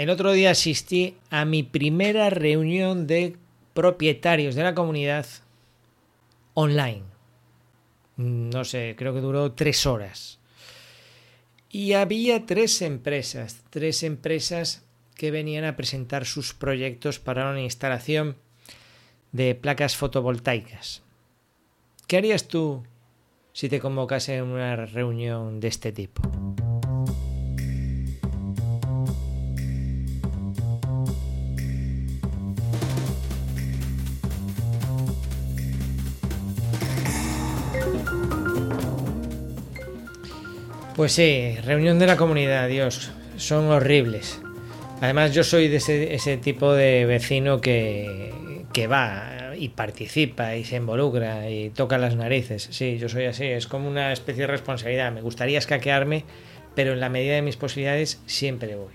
el otro día asistí a mi primera reunión de propietarios de la comunidad online. No sé, creo que duró tres horas. Y había tres empresas, tres empresas que venían a presentar sus proyectos para una instalación de placas fotovoltaicas. ¿Qué harías tú si te convocase en una reunión de este tipo? Pues sí, reunión de la comunidad, Dios, son horribles. Además yo soy de ese, tipo de vecino que, que va y participa y se involucra y toca las narices. Sí, yo soy así, es como una especie de responsabilidad. Me gustaría escaquearme, pero en la medida de mis posibilidades siempre voy.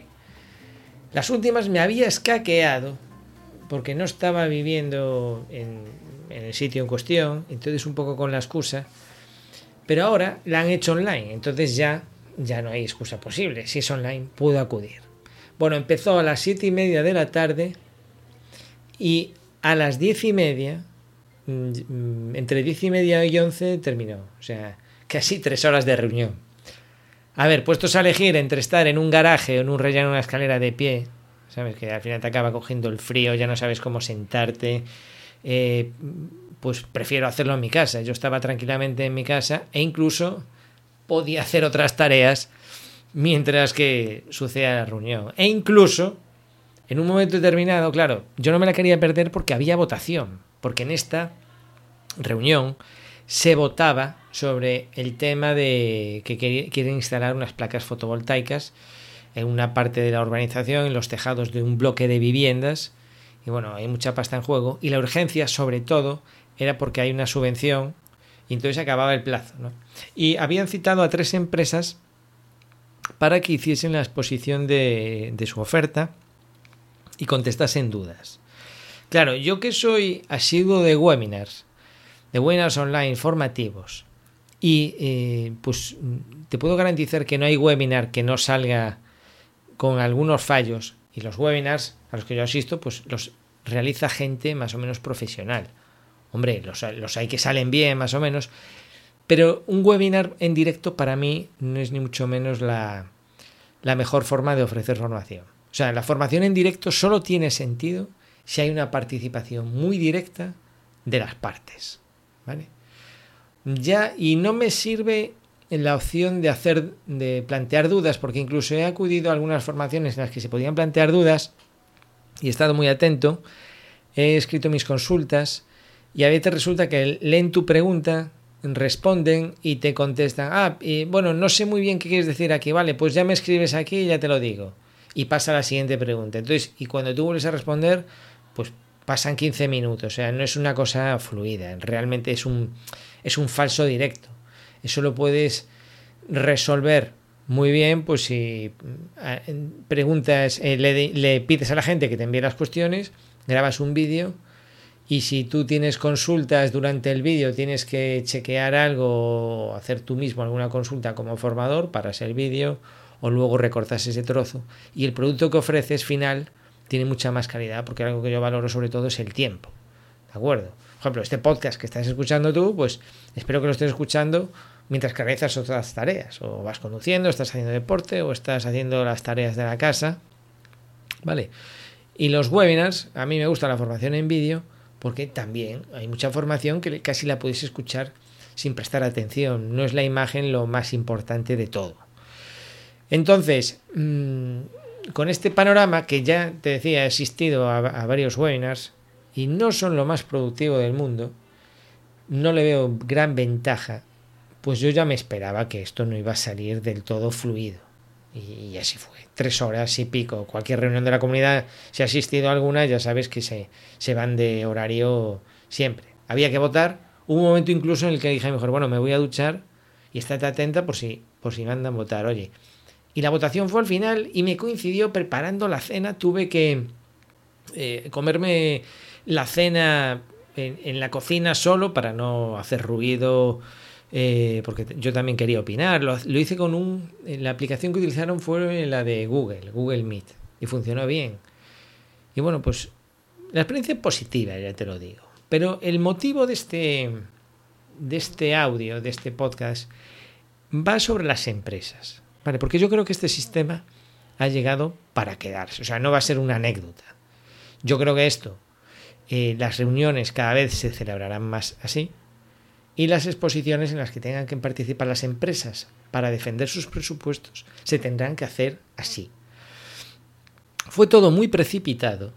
Las últimas me había escaqueado porque no estaba viviendo en, en el sitio en cuestión, entonces un poco con la excusa pero ahora la han hecho online, entonces ya, ya no hay excusa posible. Si es online, puedo acudir. Bueno, empezó a las siete y media de la tarde y a las diez y media, mm, entre diez y media y once, terminó. O sea, casi tres horas de reunión. A ver, puestos a elegir entre estar en un garaje o en un relleno, una escalera de pie, sabes que al final te acaba cogiendo el frío, ya no sabes cómo sentarte. Eh, pues prefiero hacerlo en mi casa. Yo estaba tranquilamente en mi casa e incluso podía hacer otras tareas mientras que sucedía la reunión. E incluso, en un momento determinado, claro, yo no me la quería perder porque había votación, porque en esta reunión se votaba sobre el tema de que quieren instalar unas placas fotovoltaicas en una parte de la urbanización, en los tejados de un bloque de viviendas. Y bueno, hay mucha pasta en juego. Y la urgencia, sobre todo, era porque hay una subvención y entonces acababa el plazo. ¿no? Y habían citado a tres empresas para que hiciesen la exposición de, su oferta y contestasen dudas. Claro, yo que soy asiduo de webinars, de webinars online formativos, y eh, pues te puedo garantizar que no hay webinar que no salga con algunos fallos, y los webinars a los que yo asisto, pues los realiza gente más o menos profesional. Hombre, los, hay que salen bien, más o menos. Pero un webinar en directo para mí no es ni mucho menos la, la mejor forma de ofrecer formación. O sea, la formación en directo solo tiene sentido si hay una participación muy directa de las partes. ¿Vale? Ya, y no me sirve la opción de hacer, de plantear dudas, porque incluso he acudido a algunas formaciones en las que se podían plantear dudas y he estado muy atento. He escrito mis consultas y a veces resulta que leen tu pregunta, responden y te contestan, ah, y bueno, no sé muy bien qué quieres decir aquí, vale, pues ya me escribes aquí y ya te lo digo. Y pasa la siguiente pregunta. Entonces, y cuando tú vuelves a responder, pues pasan 15 minutos, o sea, no es una cosa fluida, realmente es un, es un falso directo. Eso lo puedes resolver muy bien, pues si eh, preguntas, eh, le, le pides a la gente que te envíe las cuestiones, grabas un vídeo y si tú tienes consultas durante el vídeo, tienes que chequear algo o hacer tú mismo alguna consulta como formador para ese vídeo o luego recortas ese trozo. Y el producto que ofreces final tiene mucha más calidad porque algo que yo valoro sobre todo es el tiempo. ¿De acuerdo? Por ejemplo, este podcast que estás escuchando tú, pues espero que lo estés escuchando mientras que realizas otras tareas. O vas conduciendo, estás haciendo deporte o estás haciendo las tareas de la casa. ¿Vale? Y los webinars, a mí me gusta la formación en vídeo porque también hay mucha información que casi la podéis escuchar sin prestar atención. No es la imagen lo más importante de todo. Entonces, mm, con este panorama que ya te decía, he asistido a, a varios webinars y no son lo más productivo del mundo, no le veo gran ventaja, pues yo ya me esperaba que esto no iba a salir del todo fluido. Y así fue. Tres horas y pico. Cualquier reunión de la comunidad, si ha asistido a alguna, ya sabes que se, se van de horario siempre. Había que votar. Hubo un momento incluso en el que dije mejor, bueno, me voy a duchar y estate atenta por si, por si mandan votar. Oye. Y la votación fue al final y me coincidió preparando la cena. Tuve que eh, comerme la cena en, en la cocina solo para no hacer ruido eh, porque yo también quería opinar. Lo, hice con un. La aplicación que utilizaron fue la de Google, Google Meet. y funcionó bien. Y bueno, pues la experiencia es positiva, ya te lo digo. Pero el motivo de este, de este audio, de este podcast, va sobre las empresas. ¿vale? Porque yo creo que este sistema ha llegado para quedarse. O sea, no va a ser una anécdota. Yo creo que esto, eh, las reuniones cada vez se celebrarán más así. Y las exposiciones en las que tengan que participar las empresas para defender sus presupuestos se tendrán que hacer así. Fue todo muy precipitado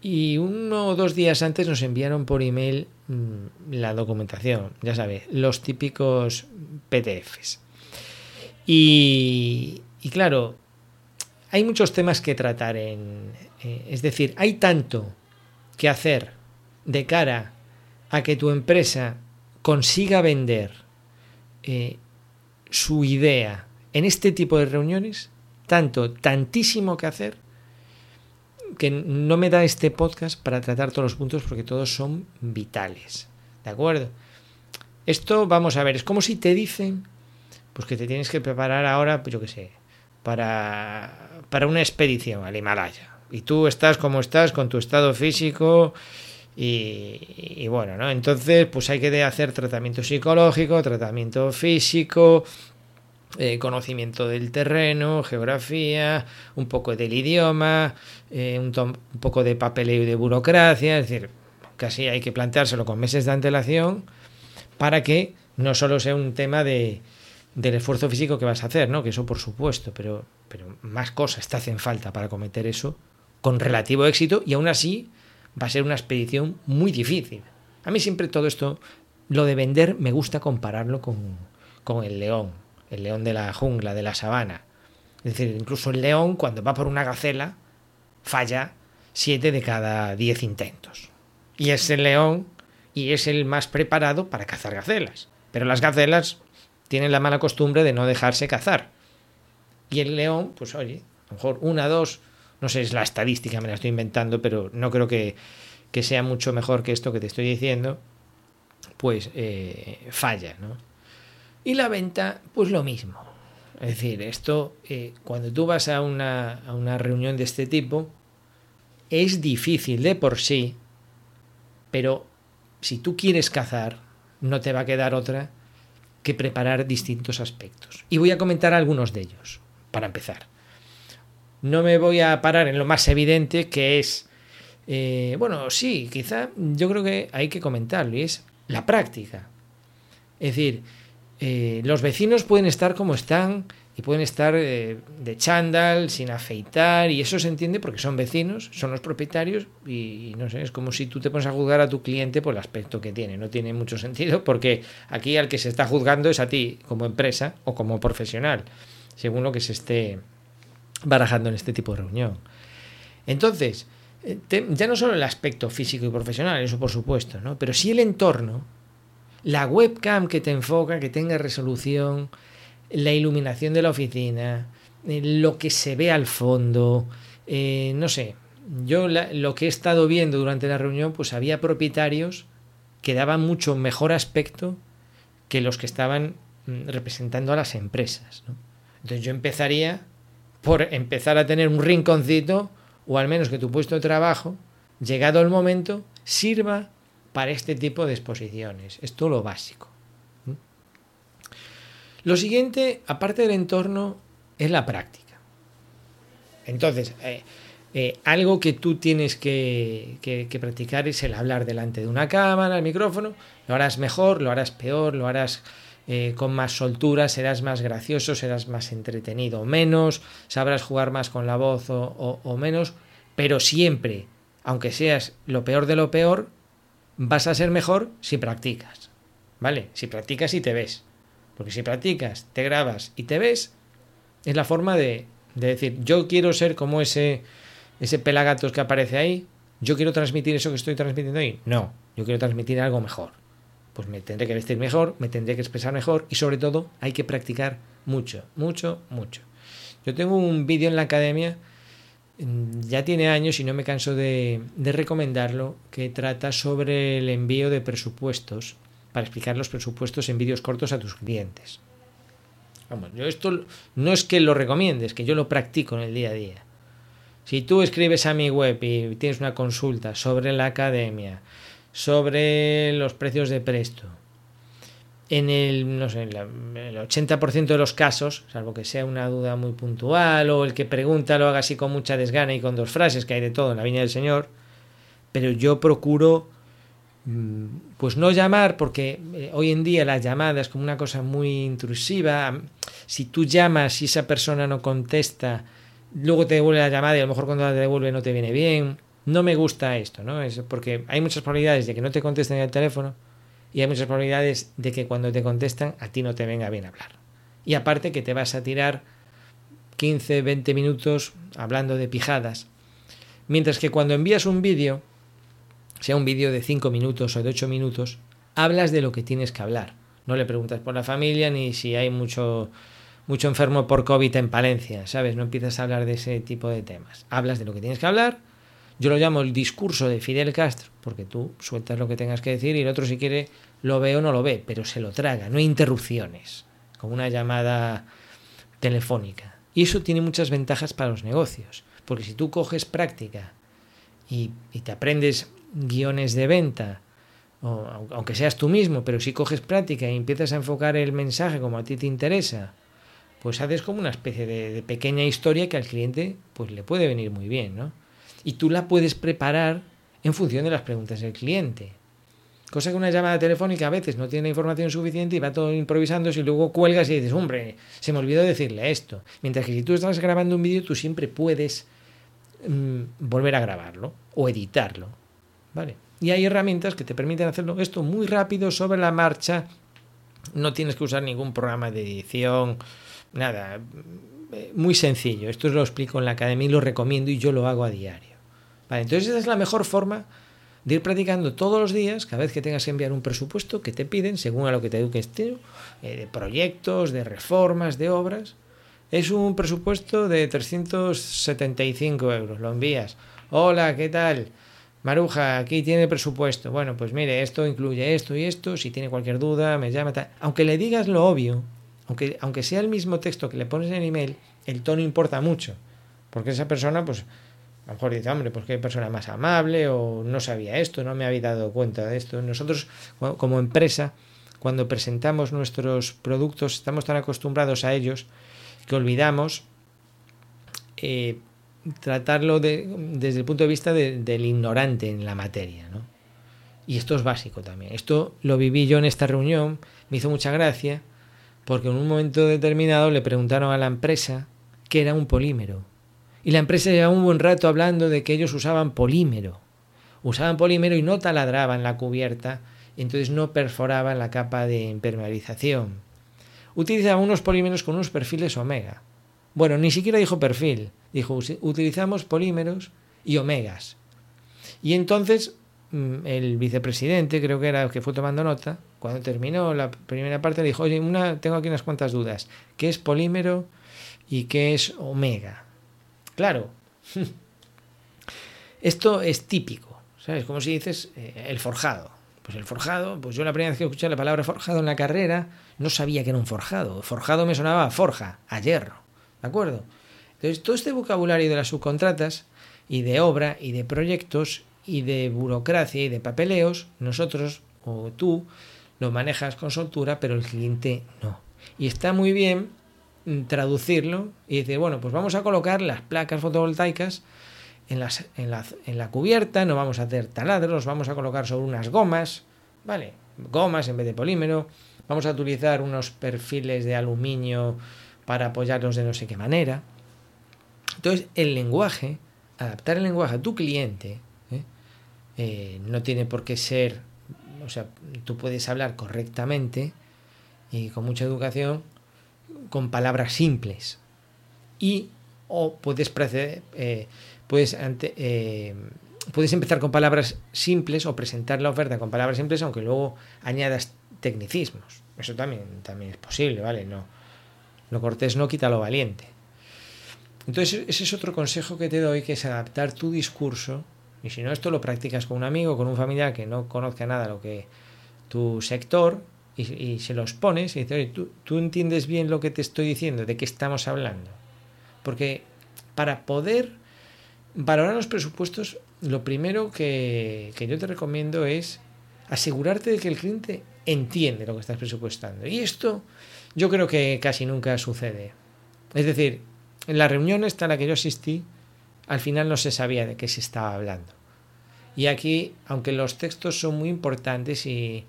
y uno o dos días antes nos enviaron por email mm, la documentación, ya sabes, los típicos PDFs. Y, y claro, hay muchos temas que tratar en... Eh, es decir, hay tanto que hacer de cara a que tu empresa consiga vender eh, su idea en este tipo de reuniones, tanto, tantísimo que hacer, que no me da este podcast para tratar todos los puntos porque todos son vitales. ¿De acuerdo? Esto, vamos a ver, es como si te dicen, pues que te tienes que preparar ahora, pues yo qué sé, para, para una expedición al Himalaya. Y tú estás como estás con tu estado físico y, y, bueno, ¿no? Entonces, pues hay que hacer tratamiento psicológico, tratamiento físico, eh, conocimiento del terreno, geografía, un poco del idioma, eh, un, poco de papeleo y de burocracia, es decir, casi hay que planteárselo con meses de antelación para que no solo sea un tema de, del esfuerzo físico que vas a hacer, ¿no? que eso por supuesto, pero, pero más cosas te hacen falta para cometer eso con relativo éxito y aún así va a ser una expedición muy difícil. A mí siempre todo esto, lo de vender, me gusta compararlo con, con el león el león de la jungla, de la sabana. Es decir, incluso el león cuando va por una gacela falla siete de cada diez intentos. Y es el león y es el más preparado para cazar gacelas. Pero las gacelas tienen la mala costumbre de no dejarse cazar. Y el león, pues oye, a lo mejor una, dos, no sé, es la estadística, me la estoy inventando, pero no creo que, que sea mucho mejor que esto que te estoy diciendo, pues eh, falla, ¿no? Y la venta, pues lo mismo. Es decir, esto, eh, cuando tú vas a una, a una reunión de este tipo, es difícil de por sí, pero si tú quieres cazar, no te va a quedar otra que preparar distintos aspectos. Y voy a comentar algunos de ellos, para empezar. No me voy a parar en lo más evidente, que es, eh, bueno, sí, quizá yo creo que hay que comentarlo, y es la práctica. Es decir, eh, los vecinos pueden estar como están y pueden estar eh, de chándal, sin afeitar, y eso se entiende porque son vecinos, son los propietarios, y, no sé, es como si tú te pones a juzgar a tu cliente por el aspecto que tiene. No tiene mucho sentido porque aquí al que se está juzgando es a ti como empresa o como profesional, según lo que se esté barajando en este tipo de reunión. Entonces, eh, ya no solo el aspecto físico y profesional, eso por supuesto, ¿no? pero sí el entorno la webcam que te enfoca, que tenga resolución, la iluminación de la oficina, eh, lo que se ve al fondo, eh, no sé. Yo lo que he estado viendo durante la reunión, pues había propietarios que daban mucho mejor aspecto que los que estaban mm, representando a las empresas. Entonces yo empezaría por empezar a tener un rinconcito o al menos que tu puesto de trabajo, llegado el momento, sirva para este tipo de exposiciones. Es todo lo básico. Lo siguiente, aparte del entorno, es la práctica. Entonces, eh, eh, algo que tú tienes que, practicar es el hablar delante de una cámara, el micrófono. Lo harás mejor, lo harás peor, lo harás eh, con más soltura, serás más gracioso, serás más entretenido o menos, sabrás jugar más con la voz o menos, pero siempre, aunque seas lo peor de lo peor, vas a ser mejor si practicas. ¿Vale? Si practicas y te ves. Porque si practicas, te grabas y te ves, es la forma de, decir, yo quiero ser como ese, ese pelagatos que aparece ahí, yo quiero transmitir eso que estoy transmitiendo ahí. No, yo quiero transmitir algo mejor. Pues me tendré que vestir mejor, me tendré que expresar mejor y sobre todo hay que practicar mucho, mucho, mucho. Yo tengo un vídeo en la academia ya tiene años y no me canso de, recomendarlo, que trata sobre el envío de presupuestos, para explicar los presupuestos en vídeos cortos a tus clientes. Vamos, yo esto no es que lo recomiende, es que yo lo practico en el día a día. Si tú escribes a mi web y tienes una consulta sobre la academia, sobre los precios de presto, en el, no sé, el 80% de los casos, salvo que sea una duda muy puntual o el que pregunta lo haga así con mucha desgana y con dos frases, que hay de todo en la viña del Señor, pero yo procuro mm, pues no llamar porque eh, hoy en día la llamada es como una cosa muy intrusiva. Si tú llamas y esa persona no contesta, luego te devuelve la llamada y a lo mejor cuando la devuelve no te viene bien. No me gusta esto, ¿no? Es porque hay muchas probabilidades de que no te contesten el teléfono y hay muchas probabilidades de que cuando te contestan a ti no te venga bien hablar. Y aparte que te vas a tirar 15, 20 minutos hablando de pijadas. Mientras que cuando envías un vídeo, sea un vídeo de 5 minutos o de 8 minutos, hablas de lo que tienes que hablar. No le preguntas por la familia ni si hay mucho, mucho enfermo por COVID en Palencia, ¿sabes? No empiezas a hablar de ese tipo de temas. Hablas de lo que tienes que hablar yo lo llamo el discurso de Fidel Castro, porque tú sueltas lo que tengas que decir y el otro si quiere lo ve o no lo ve, pero se lo traga, no hay interrupciones, como una llamada telefónica. Y eso tiene muchas ventajas para los negocios, porque si tú coges práctica y, te aprendes guiones de venta, o, aunque seas tú mismo, pero si coges práctica y empiezas a enfocar el mensaje como a ti te interesa, pues haces como una especie de, de pequeña historia que al cliente pues le puede venir muy bien, ¿no? Y tú la puedes preparar en función de las preguntas del cliente. Cosa que una llamada telefónica a veces no tiene información suficiente y va todo improvisando y luego cuelgas y dices, hombre, se me olvidó decirle esto. Mientras que si tú estás grabando un vídeo, tú siempre puedes mm, volver a grabarlo o editarlo. ¿Vale? Y hay herramientas que te permiten hacerlo esto muy rápido, sobre la marcha. No tienes que usar ningún programa de edición, nada. Eh, muy sencillo. Esto lo explico en la academia y lo recomiendo y yo lo hago a diario. Vale, entonces esa es la mejor forma de ir practicando todos los días, cada vez que tengas que enviar un presupuesto que te piden, según a lo que te eduques eh, de proyectos, de reformas, de obras. Es un presupuesto de 375 euros. Lo envías. Hola, ¿qué tal? Maruja, aquí tiene presupuesto. Bueno, pues mire, esto incluye esto y esto. Si tiene cualquier duda, me llama. Aunque le digas lo obvio, aunque, aunque sea el mismo texto que le pones en el email, el tono importa mucho. Porque esa persona, pues, a lo mejor dice, hombre, pues qué persona más amable, o no sabía esto, no me había dado cuenta de esto. Nosotros, como empresa, cuando presentamos nuestros productos, estamos tan acostumbrados a ellos que olvidamos eh, tratarlo desde el punto de vista del ignorante en la materia. ¿no? Y esto es básico también. Esto lo viví yo en esta reunión, me hizo mucha gracia porque en un momento determinado le preguntaron a la empresa qué era un polímero. Y la empresa llevaba un buen rato hablando de que ellos usaban polímero. Usaban polímero y no taladraban la cubierta, entonces no perforaban la capa de impermeabilización. Utilizaban unos polímeros con unos perfiles omega. Bueno, ni siquiera dijo perfil, dijo utilizamos polímeros y omegas. Y entonces mm, el vicepresidente, creo que era el que fue tomando nota, cuando terminó la primera parte, dijo, oye, tengo aquí unas cuantas dudas. ¿Qué es polímero y qué es omega? Claro, esto es típico, ¿sabes? Como si dices eh, el forjado. Pues el forjado, pues yo la primera vez que escuché la palabra forjado en la carrera, no sabía que era un forjado. Forjado me sonaba forja, a hierro, ¿de acuerdo? Entonces, todo este vocabulario de las subcontratas y de obra y de proyectos y de burocracia y de papeleos, nosotros o tú lo manejas con soltura, pero el cliente no. Y está muy bien traducirlo y decir, bueno, pues vamos a colocar las placas fotovoltaicas en, las, en, la, en la cubierta, no vamos a hacer taladros, vamos a colocar sobre unas gomas, ¿vale? Gomas en vez de polímero, vamos a utilizar unos perfiles de aluminio para apoyarlos de no sé qué manera. Entonces, el lenguaje, adaptar el lenguaje a tu cliente, ¿eh? Eh, no tiene por qué ser o sea, tú puedes hablar correctamente y con mucha educación con palabras simples. Y o puedes, eh, puedes, eh, puedes empezar con palabras simples o presentar la oferta con palabras simples, aunque luego añadas tecnicismos. Eso también, también es posible, ¿vale? No, lo cortés no quita lo valiente. Entonces, ese es otro consejo que te doy, que es adaptar tu discurso y si no, esto lo practicas con un amigo, con un familiar que no conozca nada lo que tu sector y, se los pones y dices, oye, ¿tú, tú entiendes bien lo que te estoy diciendo, de qué estamos hablando. Porque para poder valorar los presupuestos, lo primero que, que yo te recomiendo es asegurarte de que el cliente entiende lo que estás presupuestando. Y esto yo creo que casi nunca sucede. Es decir, en la reunión esta a la que yo asistí, al final no se sabía de qué se estaba hablando. Y aquí, aunque los textos son muy importantes y,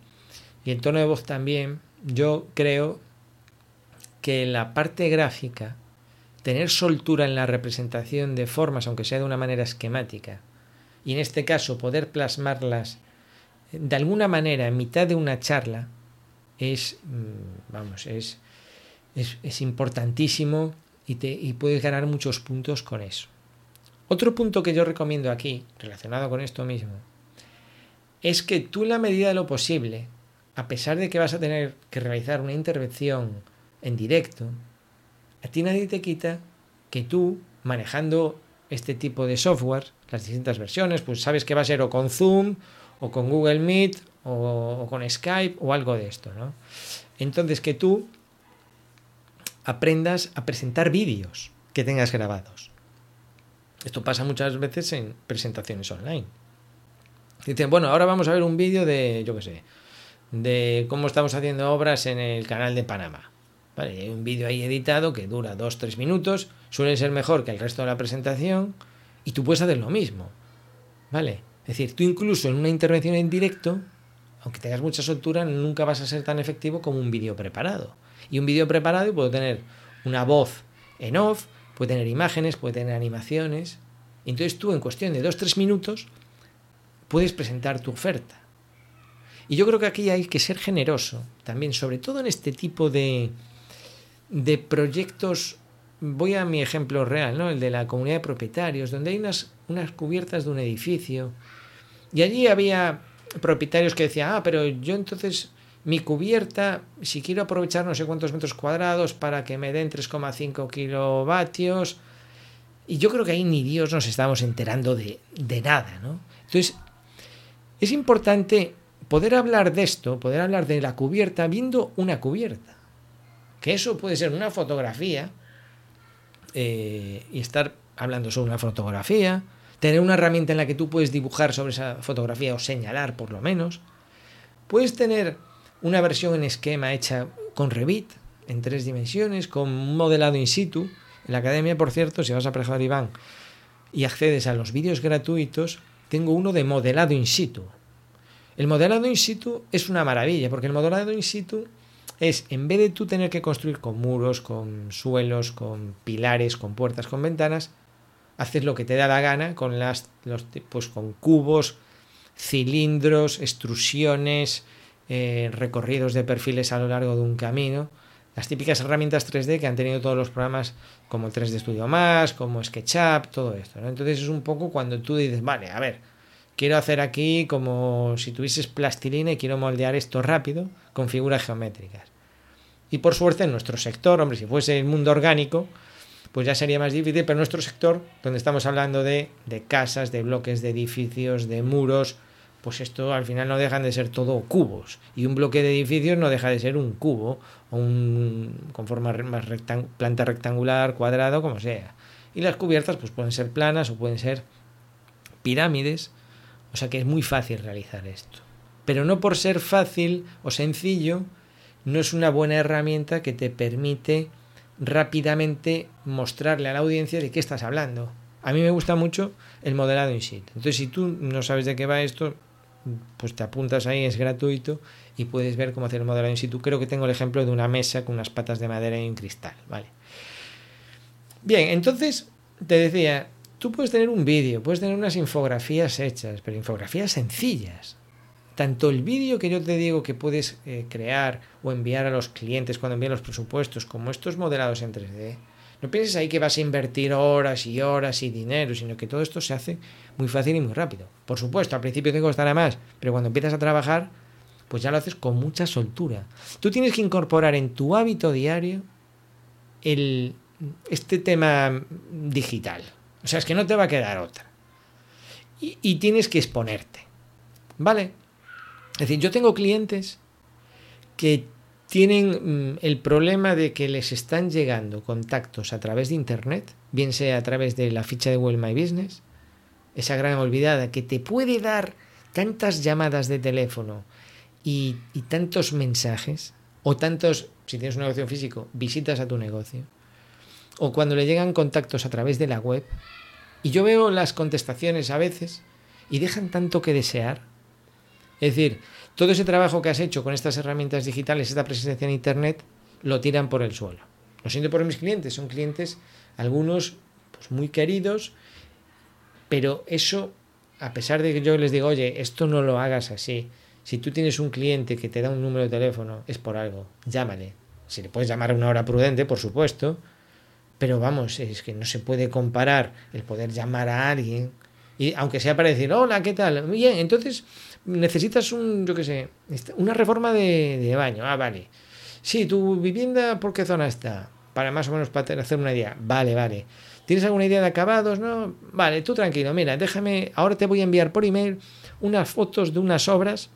y el tono de voz también, yo creo que la parte gráfica, tener soltura en la representación de formas, aunque sea de una manera esquemática, y en este caso poder plasmarlas de alguna manera en mitad de una charla, es, mm, vamos, es, es, importantísimo y, te, y puedes ganar muchos puntos con eso. Otro punto que yo recomiendo aquí, relacionado con esto mismo, es que tú en la medida de lo posible, a pesar de que vas a tener que realizar una intervención en directo, a ti nadie te quita que tú, manejando este tipo de software, las distintas versiones, pues sabes que va a ser o con Zoom, o con Google Meet, o, con Skype, o algo de esto, ¿no? Entonces que tú aprendas a presentar vídeos que tengas grabados. Esto pasa muchas veces en presentaciones online. Dicen, bueno, ahora vamos a ver un vídeo de, yo qué sé, de cómo estamos haciendo obras en el canal de Panamá. Vale, hay un vídeo ahí editado que dura 2-3 minutos, suele ser mejor que el resto de la presentación y tú puedes hacer lo mismo. ¿Vale? Es decir, tú incluso en una intervención en directo, aunque tengas mucha soltura, nunca vas a ser tan efectivo como un vídeo preparado. Y un vídeo preparado puede tener una voz en off, puede tener imágenes, puede tener animaciones. Entonces tú en cuestión de 2-3 minutos puedes presentar tu oferta. Y yo creo que aquí hay que ser generoso también, sobre todo en este tipo de, de proyectos. Voy a mi ejemplo real, ¿no? el de la comunidad de propietarios, donde hay unas, unas cubiertas de un edificio. Y allí había propietarios que decían, ah, pero yo entonces mi cubierta, si quiero aprovechar no sé cuántos metros cuadrados para que me den 3,5 kilovatios, y yo creo que ahí ni Dios nos estamos enterando de, de nada, ¿no? Entonces, es importante poder hablar de esto, poder hablar de la cubierta viendo una cubierta. Que eso puede ser una fotografía eh, y estar hablando sobre una fotografía, tener una herramienta en la que tú puedes dibujar sobre esa fotografía o señalar por lo menos. Puedes tener una versión en esquema hecha con Revit en tres dimensiones, con un modelado in situ. En la academia, por cierto, si vas a Prejar Iván y accedes a los vídeos gratuitos, tengo uno de modelado in situ. El modelado in situ es una maravilla, porque el modelado in situ es, en vez de tú tener que construir con muros, con suelos, con pilares, con puertas, con ventanas, haces lo que te da la gana con las los pues con cubos, cilindros, extrusiones, eh, recorridos de perfiles a lo largo de un camino. Las típicas herramientas 3D que han tenido todos los programas como el 3D Studio Más, como SketchUp, todo esto. Entonces es un poco cuando tú dices, vale, a ver, quiero hacer aquí como si tuvieses plastilina y quiero moldear esto rápido con figuras geométricas. Y por suerte en nuestro sector, hombre, si fuese el mundo orgánico, pues ya sería más difícil, pero en nuestro sector, donde estamos hablando de, de casas, de bloques de edificios, de muros, pues esto al final no dejan de ser todo cubos. Y un bloque de edificios no deja de ser un cubo, o un, con forma más planta rectangular, cuadrado, como sea. Y las cubiertas pues pueden ser planas o pueden ser pirámides. O sea que es muy fácil realizar esto. Pero no por ser fácil o sencillo, no es una buena herramienta que te permite rápidamente mostrarle a la audiencia de qué estás hablando. A mí me gusta mucho el modelado in situ. Entonces, si tú no sabes de qué va esto, pues te apuntas ahí, es gratuito y puedes ver cómo hacer el modelado in situ. Creo que tengo el ejemplo de una mesa con unas patas de madera y un cristal, ¿vale? Bien, entonces te decía, tú puedes tener un vídeo, puedes tener unas infografías hechas, pero infografías sencillas. Tanto el vídeo que yo te digo que puedes eh, crear o enviar a los clientes cuando envían los presupuestos, como estos modelados en 3D, no pienses ahí que vas a invertir horas y horas y dinero, sino que todo esto se hace muy fácil y muy rápido. Por supuesto, al principio te costará más, pero cuando empiezas a trabajar, pues ya lo haces con mucha soltura. Tú tienes que incorporar en tu hábito diario el, este tema digital. O sea, es que no te va a quedar otra. Y, tienes que exponerte. ¿Vale? Es decir, yo tengo clientes que tienen mm, el problema de que les están llegando contactos a través de Internet, bien sea a través de la ficha de Google My Business esa gran olvidada que te puede dar tantas llamadas de teléfono y tantos mensajes, o tantos, si tienes un negocio físico, visitas a tu negocio, o cuando le llegan contactos a través de la web, y yo veo las contestaciones a veces y dejan tanto que desear. Es decir, todo ese trabajo que has hecho con estas herramientas digitales, esta presencia en Internet, lo tiran por el suelo. Lo siento por mis clientes, son clientes, algunos pues, muy queridos, pero eso, a pesar de que yo les digo, oye, esto no lo hagas así, si tú tienes un cliente que te da un número de teléfono, es por algo, llámale. Si le puedes llamar a una hora prudente, por supuesto, pero vamos, es que no se puede comparar el poder llamar a alguien, y aunque sea para decir, hola, ¿qué tal? Bien, entonces necesitas un, yo qué sé, una reforma de, de baño. Ah, vale. Sí, tu vivienda, ¿por qué zona está? Para más o menos para hacer una idea. Vale, vale. ¿Tienes alguna idea de acabados? No. Vale, tú tranquilo. Mira, déjame. Ahora te voy a enviar por email unas fotos de unas obras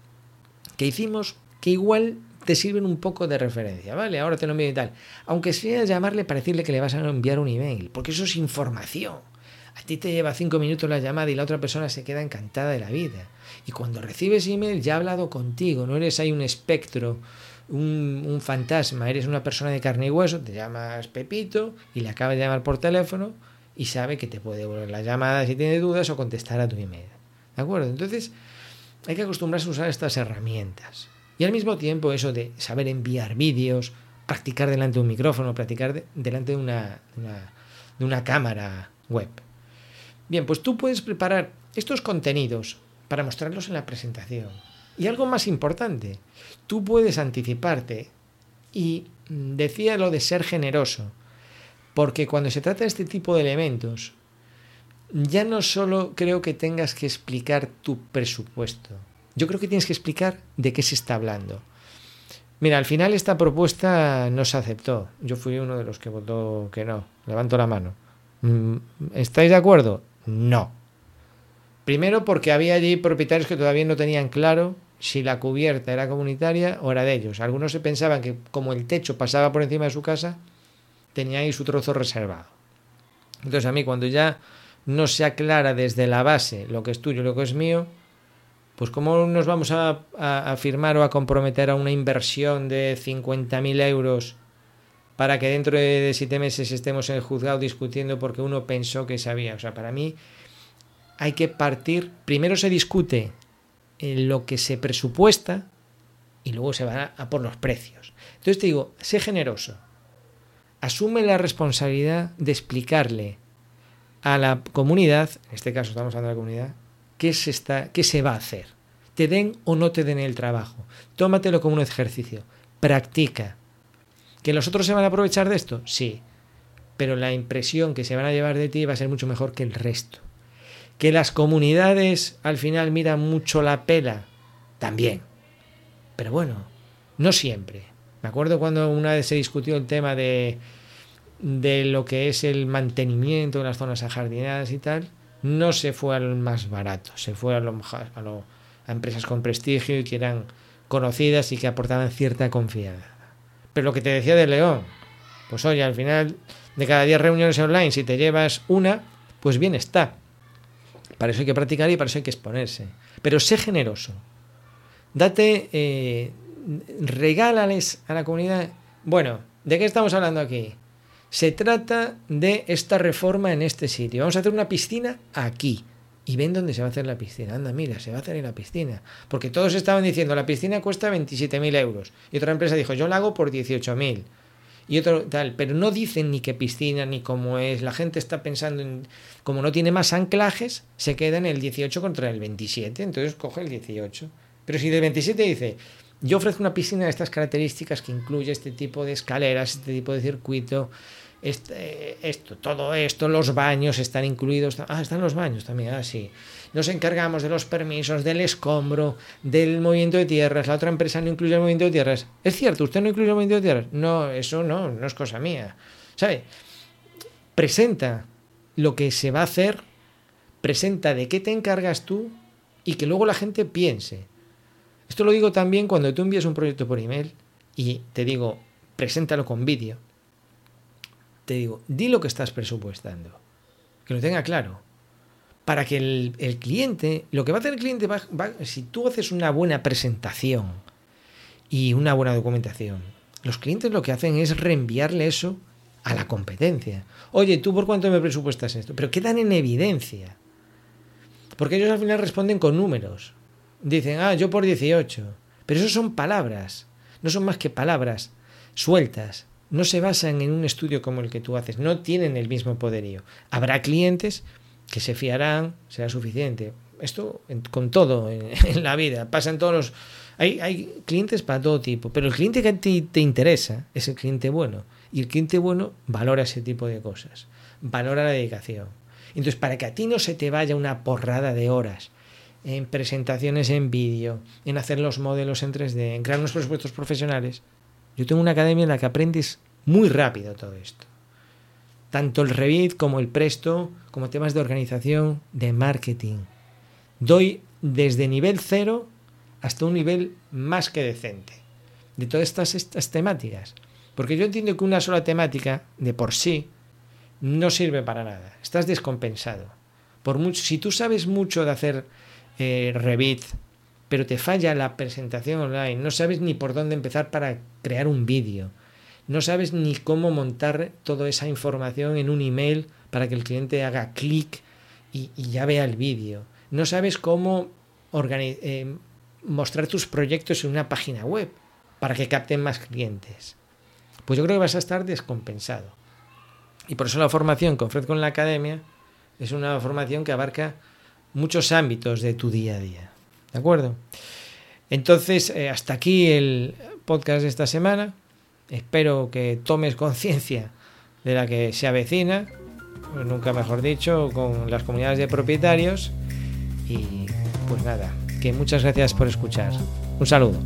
que hicimos que igual te sirven un poco de referencia, ¿vale? Ahora te lo envío y tal. Aunque sea llamarle para decirle que le vas a enviar un email, porque eso es información. A ti te lleva cinco minutos la llamada y la otra persona se queda encantada de la vida. Y cuando recibes email ya ha hablado contigo, no eres ahí un espectro, un, fantasma, eres una persona de carne y hueso, te llamas Pepito y le acaba de llamar por teléfono y sabe que te puede volver la llamada si tiene dudas o contestar a tu email. ¿De acuerdo? Entonces hay que acostumbrarse a usar estas herramientas. Y al mismo tiempo eso de saber enviar vídeos, practicar delante de un micrófono, practicar delante de una, de una cámara web. Bien, pues tú puedes preparar estos contenidos para mostrarlos en la presentación. Y algo más importante, tú puedes anticiparte y decía lo de ser generoso, porque cuando se trata de este tipo de elementos, ya no solo creo que tengas que explicar tu presupuesto, yo creo que tienes que explicar de qué se está hablando. Mira, al final esta propuesta no se aceptó. Yo fui uno de los que votó que no. Levanto la mano. Mm, ¿Estáis de acuerdo? No. Primero porque había allí propietarios que todavía no tenían claro si la cubierta era comunitaria o era de ellos. Algunos se pensaban que como el techo pasaba por encima de su casa, tenía ahí su trozo reservado. Entonces a mí cuando ya no se aclara desde la base lo que es tuyo y lo que es mío, pues ¿cómo nos vamos a, a, firmar o a comprometer a una inversión de 50.000 euros para que dentro de siete meses estemos en el juzgado discutiendo porque uno pensó que sabía? O sea, para mí hay que partir, primero se discute lo que se presupuesta y luego se va a por los precios. Entonces te digo, sé generoso, asume la responsabilidad de explicarle a la comunidad, en este caso estamos hablando de la comunidad, qué se, está, qué se va a hacer. Te den o no te den el trabajo. Tómatelo como un ejercicio. Practica. ¿Que los otros se van a aprovechar de esto? Sí. Pero la impresión que se van a llevar de ti va a ser mucho mejor que el resto. ¿Que las comunidades al final miran mucho la pela? También. Pero bueno, no siempre. Me acuerdo cuando una vez se discutió el tema de, de lo que es el mantenimiento de las zonas ajardinadas y tal no se fue al más barato, se fue a, lo, a, empresas con prestigio y que eran conocidas y que aportaban cierta confianza. Pero lo que te decía de León, pues oye, al final de cada 10 reuniones online, si te llevas una, pues bien está. Para eso hay que practicar y para eso hay que exponerse. Pero sé generoso. Date, eh, regálales a la comunidad. Bueno, ¿de qué estamos hablando aquí? Se trata de esta reforma en este sitio. Vamos a hacer una piscina aquí. Y ven dónde se va a hacer la piscina. Anda, mira, se va a hacer en la piscina. Porque todos estaban diciendo, la piscina cuesta 27.000 euros. Y otra empresa dijo, yo la hago por 18.000. Y otro tal, pero no dicen ni qué piscina ni cómo es. La gente está pensando en, como no tiene más anclajes, se queda en el 18 contra el 27. Entonces coge el 18. Pero si del 27 dice, yo ofrezco una piscina de estas características que incluye este tipo de escaleras, este tipo de circuito, este, esto, todo esto, los baños están incluidos. Ah, están los baños también, ah, sí. Nos encargamos de los permisos, del escombro, del movimiento de tierras. La otra empresa no incluye el movimiento de tierras. Es cierto, usted no incluye el movimiento de tierras. No, eso no, no es cosa mía. ¿Sabe? Presenta lo que se va a hacer, presenta de qué te encargas tú y que luego la gente piense. Esto lo digo también cuando tú envías un proyecto por email y te digo, preséntalo con vídeo te digo, di lo que estás presupuestando. Que lo tenga claro. para que el, cliente, lo que va a hacer el cliente, va, si tú haces una buena presentación y una buena documentación, los clientes lo que hacen es reenviarle eso a la competencia. Oye, ¿tú por cuánto me presupuestas esto? Pero quedan en evidencia. Porque ellos al final responden con números. Dicen, ah, yo por 18. Pero eso son palabras. No son más que palabras sueltas. No se basan en un estudio como el que tú haces. No tienen el mismo poderío. Habrá clientes que se fiarán, será suficiente. Esto con todo en, la vida. Pasan todos los... Hay, hay, clientes para todo tipo. Pero el cliente que a ti te interesa es el cliente bueno. Y el cliente bueno valora ese tipo de cosas. Valora la dedicación entonces, para que a ti no se te vaya una porrada de horas en presentaciones en vídeo, en hacer los modelos en 3D, en crear unos presupuestos profesionales, yo tengo una academia en la que aprendes muy rápido todo esto. Tanto el Revit como el Presto, como temas de organización, de marketing. Doy desde nivel cero hasta un nivel más que decente de todas estas, estas temáticas. Porque yo entiendo que una sola temática, de por sí, no sirve para nada. Estás descompensado. Por mucho, si tú sabes mucho de hacer eh, Revit, pero te falla la presentación online, no sabes ni por dónde empezar para crear un vídeo, no sabes ni cómo montar toda esa información en un email para que el cliente haga clic y, ya vea el vídeo, no sabes cómo eh, mostrar tus proyectos en una página web para que capten más clientes. Pues yo creo que vas a estar descompensado. Y por eso la formación que ofrezco en la academia es una formación que abarca muchos ámbitos de tu día a día. ¿De acuerdo? Entonces, eh, hasta aquí el podcast de esta semana. Espero que tomes conciencia de la que se avecina, nunca mejor dicho, con las comunidades de propietarios. Y pues nada, que muchas gracias por escuchar. Un saludo.